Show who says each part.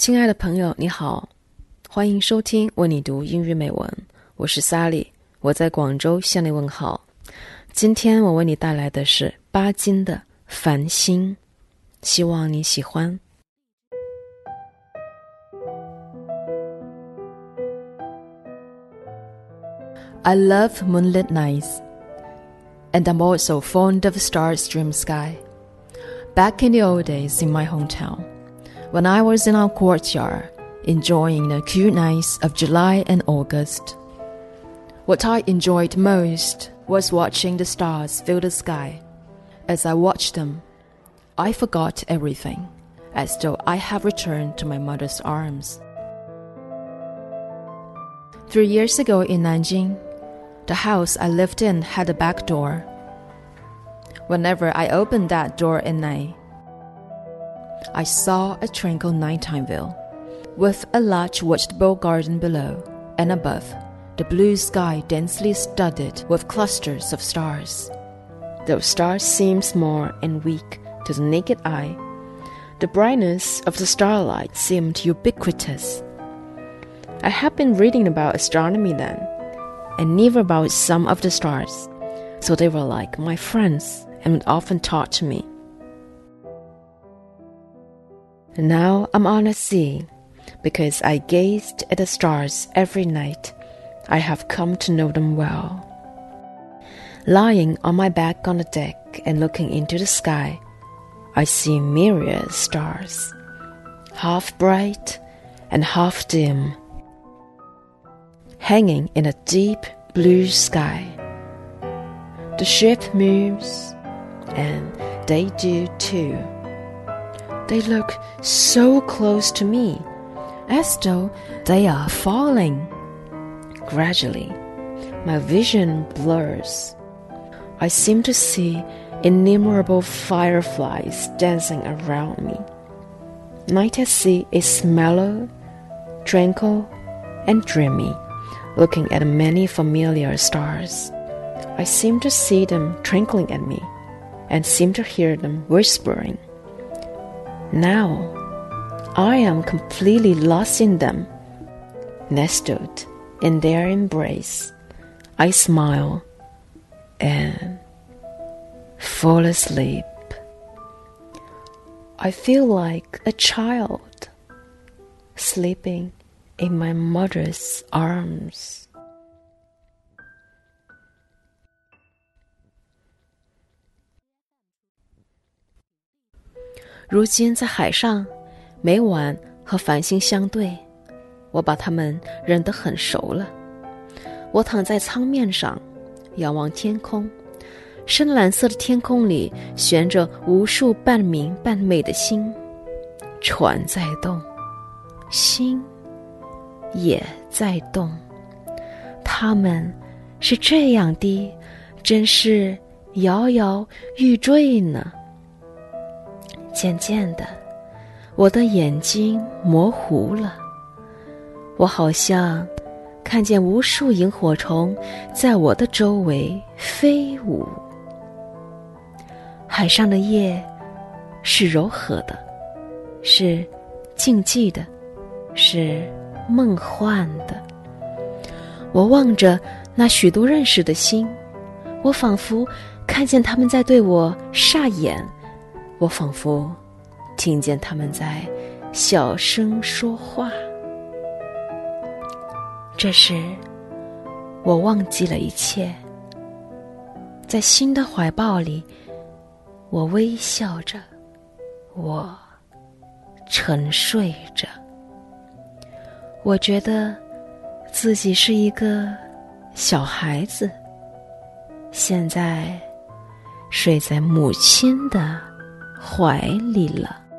Speaker 1: 亲爱的朋友，你好，欢迎收听为你读英语美文，我是 Sally，我在广州向你问好。今天我为你带来的是巴金的《繁星》，希望你喜欢。I love moonlit nights, and I'm also fond of star-strewn sky. Back in the old days in my hometown when I was in our courtyard enjoying the cool nights of July and August. What I enjoyed most was watching the stars fill the sky. As I watched them, I forgot everything, as though I had returned to my mother's arms. Three years ago in Nanjing, the house I lived in had a back door. Whenever I opened that door at night, I saw a tranquil nighttime view, with a large vegetable garden below, and above, the blue sky densely studded with clusters of stars. Those stars seemed small and weak to the naked eye. The brightness of the starlight seemed ubiquitous. I had been reading about astronomy then, and knew about some of the stars, so they were like my friends and would often talk to me. Now I'm on a sea, because I gazed at the stars every night. I have come to know them well. Lying on my back on the deck and looking into the sky, I see myriad stars, half bright and half dim, hanging in a deep blue sky. The ship moves, and they do too. They look so close to me, as though they are falling. Gradually, my vision blurs. I seem to see innumerable fireflies dancing around me. Night at sea is mellow, tranquil, and dreamy, looking at many familiar stars. I seem to see them twinkling at me, and seem to hear them whispering. Now, I am completely lost in them. Nestled in their embrace, I smile and fall asleep. I feel like a child sleeping in my mother's arms. 如今在海上，每晚和繁星相对，我把它们认得很熟了。我躺在舱面上，仰望天空，深蓝色的天空里悬着无数半明半昧的星，船在动，心也在动。它们是这样的，真是摇摇欲坠呢。渐渐的，我的眼睛模糊了。我好像看见无数萤火虫在我的周围飞舞。海上的夜是柔和的，是静寂的，是梦幻的。我望着那许多认识的心，我仿佛看见他们在对我煞眼。我仿佛听见他们在小声说话。这时，我忘记了一切，在新的怀抱里，我微笑着，我沉睡着。我觉得自己是一个小孩子，现在睡在母亲的。怀里了。